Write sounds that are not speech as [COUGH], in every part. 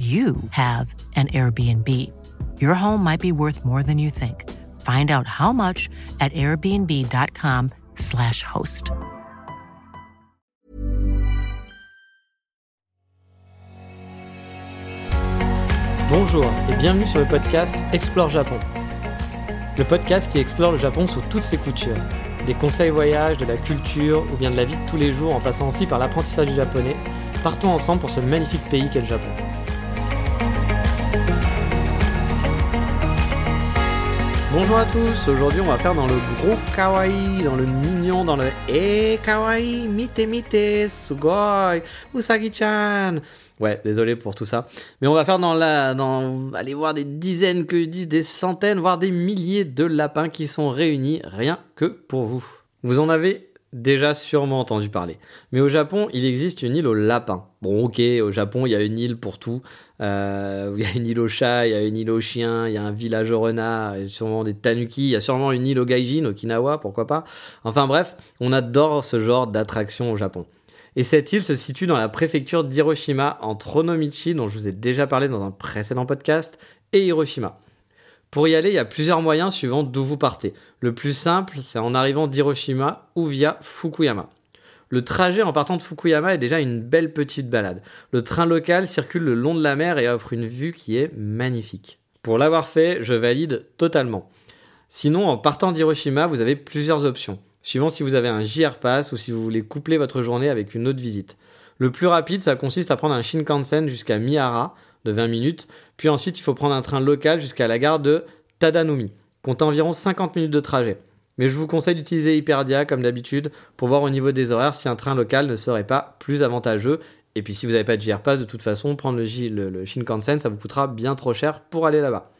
you have an Airbnb. Your home might be worth more than you think. Find out how much at airbnb.com/slash host. Bonjour et bienvenue sur le podcast Explore Japon. Le podcast qui explore le Japon sous toutes ses coutures. Des conseils voyages, de la culture ou bien de la vie de tous les jours en passant aussi par l'apprentissage du japonais. Partons ensemble pour ce magnifique pays qu'est le Japon. Bonjour à tous, aujourd'hui on va faire dans le gros kawaii, dans le mignon, dans le Eh kawaii, mite mite, sugoi, usagi-chan. Ouais, désolé pour tout ça. Mais on va faire dans la, dans, aller voir des dizaines, que je dis des centaines, voire des milliers de lapins qui sont réunis rien que pour vous. Vous en avez déjà sûrement entendu parler. Mais au Japon, il existe une île aux lapins. Bon, ok, au Japon, il y a une île pour tout. Euh, [LAUGHS] il y a une île aux chats, il y a une île aux chiens, il y a un village aux renards, il y a sûrement des tanuki, il y a sûrement une île aux gaijin, Okinawa, pourquoi pas. Enfin bref, on adore ce genre d'attraction au Japon. Et cette île se situe dans la préfecture d'Hiroshima, entre Onomichi, dont je vous ai déjà parlé dans un précédent podcast, et Hiroshima. Pour y aller, il y a plusieurs moyens suivant d'où vous partez. Le plus simple, c'est en arrivant d'Hiroshima ou via Fukuyama. Le trajet en partant de Fukuyama est déjà une belle petite balade. Le train local circule le long de la mer et offre une vue qui est magnifique. Pour l'avoir fait, je valide totalement. Sinon, en partant d'Hiroshima, vous avez plusieurs options, suivant si vous avez un JR Pass ou si vous voulez coupler votre journée avec une autre visite. Le plus rapide, ça consiste à prendre un Shinkansen jusqu'à Mihara, de 20 minutes. Puis ensuite, il faut prendre un train local jusqu'à la gare de Tadanomi. Comptez environ 50 minutes de trajet. Mais je vous conseille d'utiliser Hyperdia comme d'habitude pour voir au niveau des horaires si un train local ne serait pas plus avantageux. Et puis si vous n'avez pas de JR Pass, de toute façon, prendre le, Shinkansen, ça vous coûtera bien trop cher pour aller là-bas.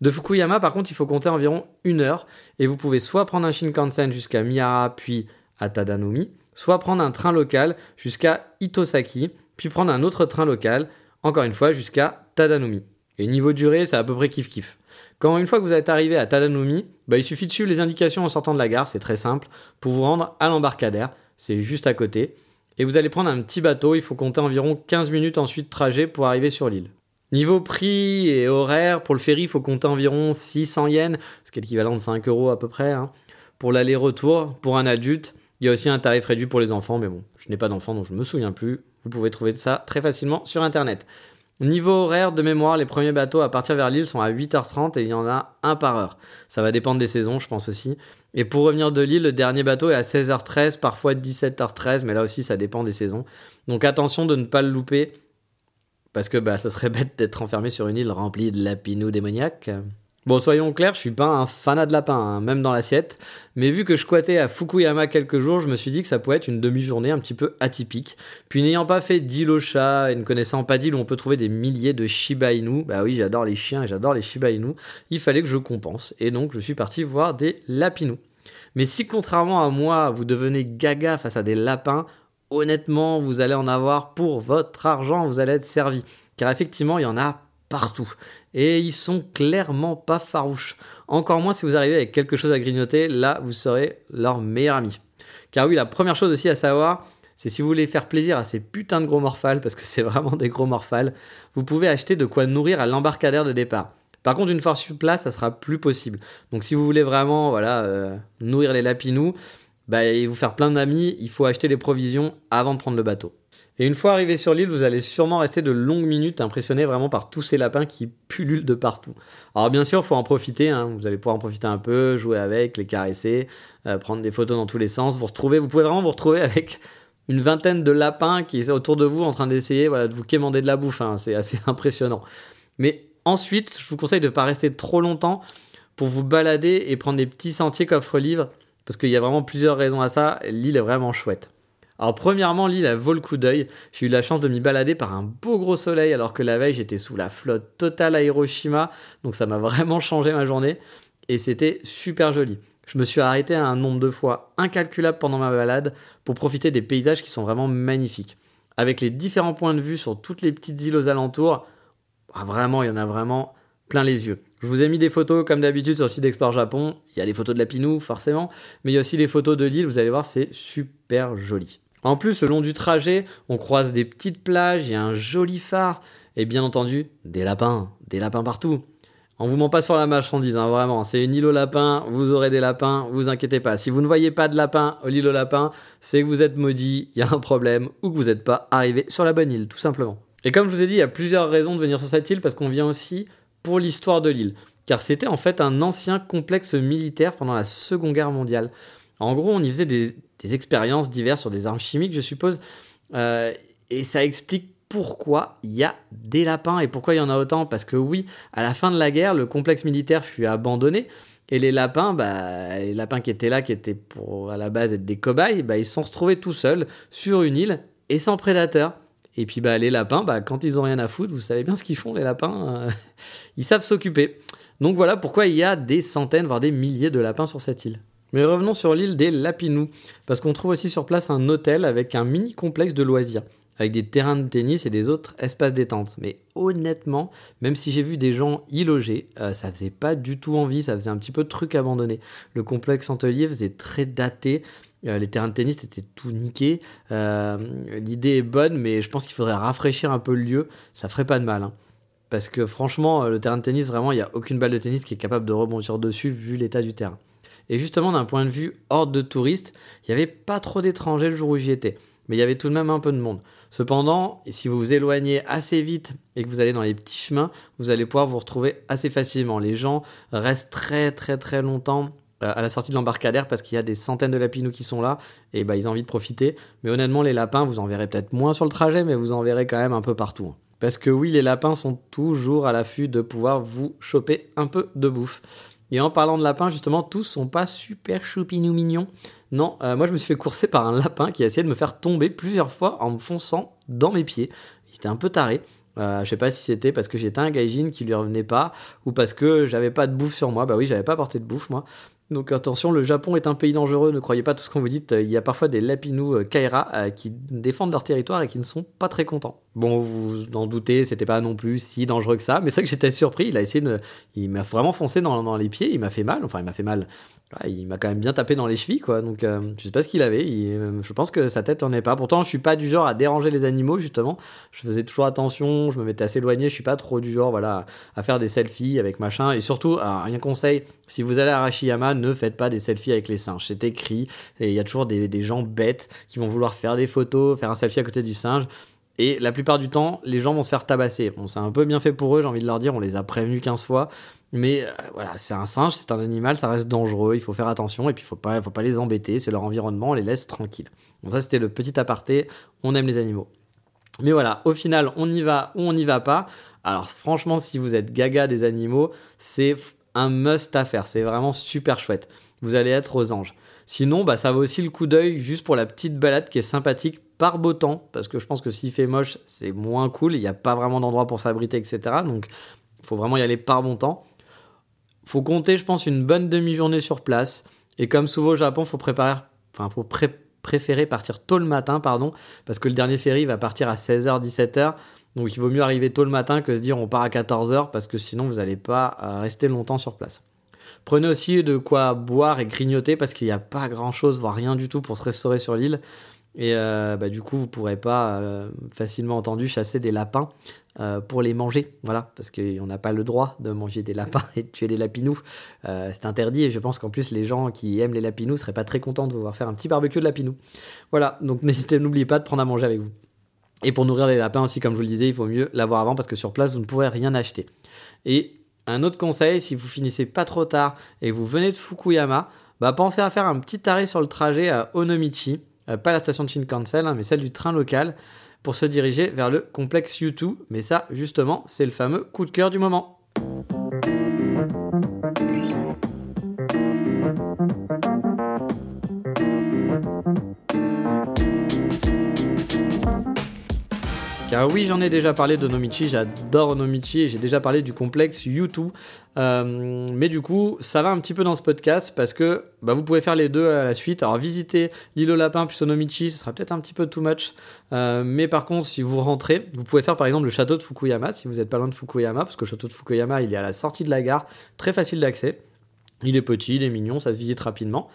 De Fukuyama, par contre, il faut compter environ une heure. Et vous pouvez soit prendre un Shinkansen jusqu'à Mihara, puis à Tadanomi, soit prendre un train local jusqu'à Itosaki, puis prendre un autre train local encore une fois jusqu'à Tadanomi. Et niveau durée, c'est à peu près kiff-kiff. Quand une fois que vous êtes arrivé à Tadanomi, bah, il suffit de suivre les indications en sortant de la gare, c'est très simple, pour vous rendre à l'embarcadère, c'est juste à côté. Et vous allez prendre un petit bateau, il faut compter environ 15 minutes ensuite de trajet pour arriver sur l'île. Niveau prix et horaire, pour le ferry, il faut compter environ 600 yens, ce qui est l'équivalent de 5 euros à peu près, hein. pour l'aller-retour, pour un adulte. Il y a aussi un tarif réduit pour les enfants, mais bon, je n'ai pas d'enfants donc je ne me souviens plus. Vous pouvez trouver ça très facilement sur internet. Niveau horaire de mémoire, les premiers bateaux à partir vers l'île sont à 8h30 et il y en a un par heure. Ça va dépendre des saisons, je pense aussi. Et pour revenir de l'île, le dernier bateau est à 16h13, parfois 17h13, mais là aussi ça dépend des saisons. Donc attention de ne pas le louper, parce que bah, ça serait [LAUGHS] bête d'être enfermé sur une île remplie de lapinous démoniaques. Bon, soyons clairs, je suis pas un fanat de lapin, hein, même dans l'assiette. Mais vu que je squattais à Fukuyama quelques jours, je me suis dit que ça pouvait être une demi-journée un petit peu atypique. Puis n'ayant pas fait d'île au chat et ne connaissant pas d'île où on peut trouver des milliers de Shiba Inu, bah oui, j'adore les chiens et j'adore les Shiba Inu, il fallait que je compense. Et donc, je suis parti voir des lapinous. Mais si contrairement à moi, vous devenez gaga face à des lapins, honnêtement, vous allez en avoir pour votre argent, vous allez être servi. Car effectivement, il y en a Et ils sont clairement pas farouches. Encore moins si vous arrivez avec quelque chose à grignoter, là vous serez leur meilleur ami. Car oui, la première chose aussi à savoir, c'est si vous voulez faire plaisir à ces putains de gros morphales, parce que [LAUGHS] c'est vraiment des gros morphales, vous pouvez acheter de quoi nourrir à l'embarcadère de départ. Par contre, une fois sur place, ça sera plus possible. Donc si vous voulez vraiment voilà, euh, nourrir les lapinous, bah, et vous faire plein d'amis, il faut acheter les provisions avant de prendre le bateau. Et une fois arrivé sur l'île, vous allez sûrement rester de longues minutes impressionné vraiment par tous ces lapins qui pullulent de partout. Alors bien sûr, il faut en profiter, hein. vous allez pouvoir en profiter un peu, jouer avec, les caresser, euh, prendre des photos dans tous les sens, vous vous pouvez vraiment vous retrouver [LAUGHS] avec une vingtaine de lapins qui sont autour de vous en train d'essayer de vous quémander de la bouffe, hein. c'est assez [LAUGHS] impressionnant. Mais ensuite, je vous conseille de ne pas rester trop longtemps pour vous balader et prendre des petits sentiers qu'offre le livre, parce qu'il y a vraiment plusieurs raisons à ça, l'île est vraiment chouette. Alors premièrement, l'île elle vaut le coup d'œil. J'ai eu la chance de m'y balader par un beau gros soleil alors que la veille j'étais sous la flotte totale à Hiroshima, donc ça m'a [LAUGHS] vraiment changé ma journée et c'était super joli. Je me suis arrêté un nombre de fois incalculable pendant ma balade pour profiter des paysages qui sont vraiment magnifiques. Avec les différents points de vue sur toutes les petites îles aux alentours, ah, vraiment, il y en a vraiment plein les yeux. Je vous ai mis des photos comme d'habitude sur le site d'Explore Japon. Il y a les photos de la Pinou, forcément, mais il y a aussi les photos de l'île. Vous allez voir, c'est super joli. En plus, le long du trajet, on croise des petites plages, il y a un joli phare, et bien entendu, des lapins, des lapins partout. On vous ment pas sur la marchandise, hein, vraiment. C'est une île aux lapins, vous aurez des lapins, vous inquiétez pas. Si vous ne voyez pas de lapins au l'île aux lapins, c'est que vous êtes maudit, il y a un problème, ou que vous n'êtes pas arrivé sur la bonne île, tout simplement. Et comme je vous ai dit, il y a plusieurs raisons de venir sur cette île, parce qu'on vient aussi pour l'histoire de l'île. Car c'était en fait un ancien complexe militaire pendant la Seconde Guerre mondiale. En gros, on y faisait des, expériences diverses sur des armes chimiques, je suppose. Euh, et ça explique pourquoi il y a des lapins et pourquoi il y en a autant. Parce que oui, à la fin de la guerre, le complexe militaire fut abandonné. Et les lapins, bah, les lapins qui étaient là, qui étaient pour à la base être des cobayes, bah, ils sont retrouvés tout seuls sur une île et sans prédateurs. Et puis bah, les lapins, bah, quand ils ont rien à foutre, vous savez bien ce qu'ils font, les lapins, euh, [LAUGHS] ils savent s'occuper. Donc voilà pourquoi il y a des centaines, voire des milliers de lapins sur cette île. Mais revenons sur l'île des Lapinous, parce qu'on trouve aussi sur place un hôtel avec un mini complexe de loisirs avec des terrains de tennis et des autres espaces détente. Mais honnêtement, même si j'ai vu des gens y loger, euh, ça faisait pas du tout envie, ça faisait un petit peu de truc abandonné. Le complexe Antelier faisait très daté. Euh, les terrains de tennis étaient tout niqués. Euh, l'idée est bonne, mais je pense qu'il faudrait rafraîchir un peu le lieu. Ça ferait pas de mal. Hein. Parce que franchement, le terrain de tennis, vraiment, il n'y a aucune balle de tennis qui est capable de rebondir dessus vu l'état du terrain. Et justement, d'un point de vue hors de touristes, il n'y avait pas trop d'étrangers le jour où j'y étais. Mais il y avait tout de même un peu de monde. Cependant, si vous vous éloignez assez vite et que vous allez dans les petits chemins, vous allez pouvoir vous retrouver assez facilement. Les gens restent très très très longtemps euh, à la sortie de l'embarcadère parce qu'il y a des centaines de lapinous qui sont là et bah, ils ont envie de profiter. Mais honnêtement, les lapins, vous en verrez peut-être moins sur le trajet, mais vous en verrez quand même un peu partout. Hein. Parce que oui, les lapins sont toujours à l'affût de pouvoir vous choper un peu de bouffe. Et en parlant de lapins, justement, tous sont pas super choupinou mignons. Non, euh, moi je me suis fait courser par un lapin qui a essayé de me faire tomber plusieurs fois en me fonçant dans mes pieds. Il était un peu taré. Euh, je sais pas si c'était parce que j'étais un gaijin qui lui revenait pas ou parce que j'avais pas de bouffe sur moi. Bah oui, j'avais pas porté de bouffe moi. Donc attention, le Japon est un pays dangereux, ne croyez pas tout ce qu'on vous dit, il y a parfois des lapinous euh, Kaira euh, qui défendent leur territoire et qui ne sont pas très contents. Bon, vous en doutez, c'était pas non plus si dangereux que ça, mais c'est vrai que j'étais surpris, il a essayé de... Il m'a vraiment foncé dans les pieds, il m'a fait mal, enfin il m'a fait mal, il m'a quand même bien tapé dans les chevilles, quoi. Donc, euh, je sais pas ce qu'il avait. je pense que sa tête en est pas. Pourtant, je suis pas du genre à déranger les animaux, justement. Je faisais toujours attention, je me mettais assez éloigné. Je suis pas trop du genre, voilà, à faire des selfies avec machin. Et surtout, rien conseil, si vous allez à Arashiyama, ne faites pas des selfies avec les singes. C'est écrit. Et il y a toujours des, des gens bêtes qui vont vouloir faire des photos, faire un selfie à côté du singe. Et la plupart du temps, les gens vont se faire tabasser. Bon, c'est un peu bien fait pour eux, j'ai envie de leur dire, on les a prévenus 15 fois. Mais euh, voilà, c'est un singe, c'est un animal, ça reste dangereux, il faut faire attention et puis il faut pas, faut pas les embêter, c'est leur environnement, on les laisse tranquilles. Bon, ça c'était le petit aparté, on aime les animaux. Mais voilà, au final, on y va ou on n'y va pas. Alors franchement, si vous êtes gaga des animaux, c'est un must à faire, c'est vraiment super chouette. Vous allez être aux anges. Sinon, bah, ça vaut aussi le coup d'œil juste pour la petite balade qui est sympathique par beau temps, parce que je pense que s'il fait moche, c'est moins cool, il n'y a pas vraiment d'endroit pour s'abriter, etc. Donc, il faut vraiment y aller par bon temps. Faut compter, je pense, une bonne demi-journée sur place. Et comme souvent au Japon, faut préparer, enfin, faut préférer partir tôt le matin, pardon, parce que le dernier ferry va partir à 16h, 17h. Donc il vaut mieux arriver tôt le matin que se dire on part à 14h, parce que sinon vous n'allez pas euh, rester longtemps sur place. Prenez aussi de quoi boire et grignoter, parce qu'il n'y a pas grand-chose, voire rien du tout pour se restaurer sur l'île. Et euh, bah, du coup, vous pourrez pas euh, facilement entendu chasser des lapins euh, pour les manger. Voilà, parce qu'on n'a pas le droit de manger des lapins [LAUGHS] et de tuer des lapinous. c'est interdit et je pense qu'en plus, les gens qui aiment les lapinous seraient pas très contents de vous voir faire un petit barbecue de lapinous. Voilà, donc [LAUGHS] n'hésitez, n'oubliez pas de prendre à manger avec vous. Et pour nourrir les lapins aussi, comme je vous le disais, il faut mieux l'avoir avant parce que sur place, vous ne pourrez rien acheter. Et un autre conseil, si vous finissez pas trop tard et vous venez de Fukuyama, bah pensez à faire un petit arrêt sur le trajet à Onomichi. Euh, pas la station de Shinkansen, hein, mais celle du train local, pour se diriger vers le complexe U2. Mais ça, justement, c'est le fameux coup de cœur du moment. Car oui, j'en ai déjà parlé de Nomichi, j'adore Onomichi et j'ai déjà parlé du complexe YouTube. Euh, mais du coup, ça va un petit peu dans ce podcast parce que bah, vous pouvez faire les deux à la suite. Alors, visiter l'île au lapin puis Sonomichi, ce sera peut-être un petit peu too much. Euh, mais par contre, si vous rentrez, vous pouvez faire par exemple le château de Fukuyama si vous n'êtes pas loin de Fukuyama, parce que le château de Fukuyama, il est à la sortie de la gare, très facile d'accès. Il est petit, il est mignon, ça se visite rapidement.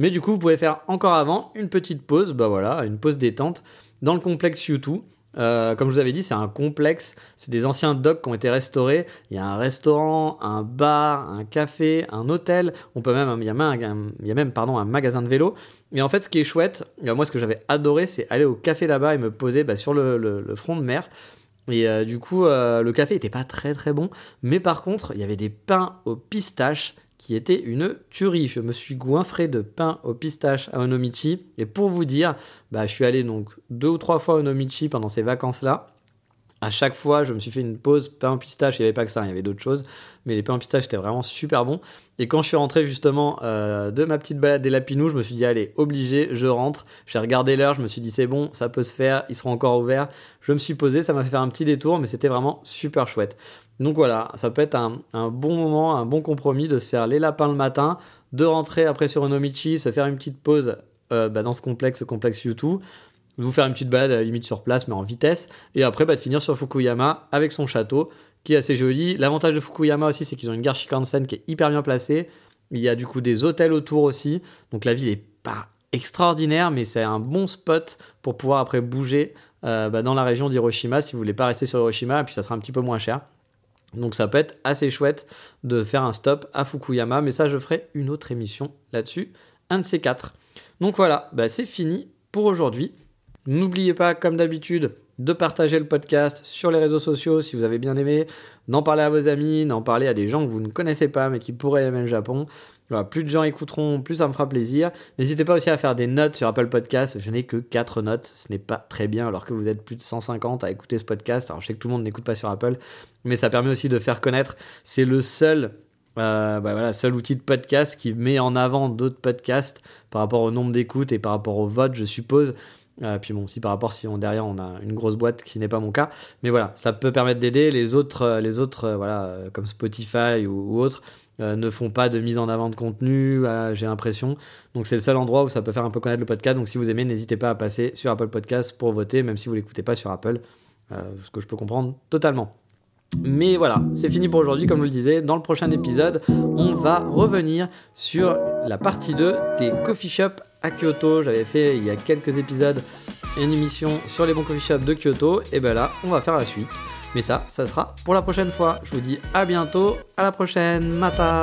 Mais du coup, vous pouvez faire encore avant une petite pause, bah voilà, une pause détente dans le complexe U2. Euh, comme je vous avais dit, c'est un complexe, c'est des anciens docks qui ont été restaurés. Il y a un restaurant, un bar, un café, un hôtel. On peut même, il y a même, il y a même pardon, un magasin de vélo. Et en fait, ce qui est chouette, moi, ce que j'avais adoré, c'est aller au café là-bas et me poser bah, sur le, front de mer. Et euh, du coup, euh, le café était pas très très bon, mais par contre, il y avait des pains aux pistaches qui était une tuerie. Je me suis goinfré de pain au pistache à Onomichi. Et pour vous dire, bah, je suis allé donc deux ou trois fois à Onomichi pendant ces vacances-là. À chaque fois, je me suis fait une pause pain pistache. Il n'y avait pas que ça, il y avait d'autres choses. Mais les pains pistache étaient vraiment super bons. Et quand je suis rentré justement euh, de ma petite balade des Lapinous, je me suis dit, allez, obligé, je rentre. J'ai regardé l'heure, je me suis dit, c'est bon, ça peut se faire, ils seront encore ouverts. Je me suis posé, ça m'a fait faire un petit détour, mais c'était vraiment super chouette. Donc voilà, ça peut être un, bon moment, un bon compromis de se faire les lapins le matin, de rentrer après sur Onomichi, se faire une petite pause euh, bah, dans ce complexe, ce complexe YouTube, vous faire une petite balade à la limite sur place mais en vitesse, et après bah, de finir sur Fukuyama avec son château qui est assez joli. L'avantage de Fukuyama aussi c'est qu'ils ont une gare Shinkansen qui est hyper bien placée, il y a du coup des hôtels autour aussi, donc la ville est pas extraordinaire mais c'est un bon spot pour pouvoir après bouger euh, bah, dans la région d'Hiroshima si vous voulez pas rester sur Hiroshima et puis ça sera un petit peu moins cher. Donc ça peut être assez chouette de faire un stop à Fukuyama, mais ça je ferai une autre émission là-dessus, un de ces quatre. Donc voilà, bah c'est fini pour aujourd'hui. N'oubliez pas, comme d'habitude, de partager le podcast sur les réseaux sociaux si vous avez bien aimé, d'en parler à vos amis, d'en parler à des gens que vous ne connaissez pas mais qui pourraient aimer le Japon plus de gens écouteront, plus ça me fera plaisir. N'hésitez pas aussi à faire des notes sur Apple Podcast. Je n'ai que 4 notes, ce n'est pas très bien alors que vous êtes plus de 150 à écouter ce podcast. Alors je sais que tout le monde n'écoute pas sur Apple, mais ça permet aussi de faire connaître. C'est le seul, euh, bah seul outil de podcast qui met en avant d'autres podcasts par rapport au nombre d'écoutes et par rapport au vote, je suppose. Euh, puis bon, aussi par rapport si on, derrière on a une grosse boîte, qui n'est pas mon cas. Mais voilà, ça peut permettre d'aider les autres, euh, les autres voilà, comme Spotify ou, ou autres euh, ne font pas de mise en avant de contenu, euh, j'ai l'impression. Donc c'est le seul endroit où ça peut faire un peu connaître le podcast. Donc si vous aimez, n'hésitez pas à passer sur Apple Podcast pour voter, même si vous l'écoutez pas sur Apple, euh, ce que je peux comprendre totalement. Mais voilà, c'est fini pour aujourd'hui, comme je le disais. Dans le prochain épisode, on va revenir sur la partie 2 des coffee shops à Kyoto. J'avais fait il y a quelques épisodes une émission sur les bons coffee shops de Kyoto. Et ben là, on va faire la suite. Mais ça, ça sera pour la prochaine fois. Je vous dis à bientôt, à la prochaine, Mata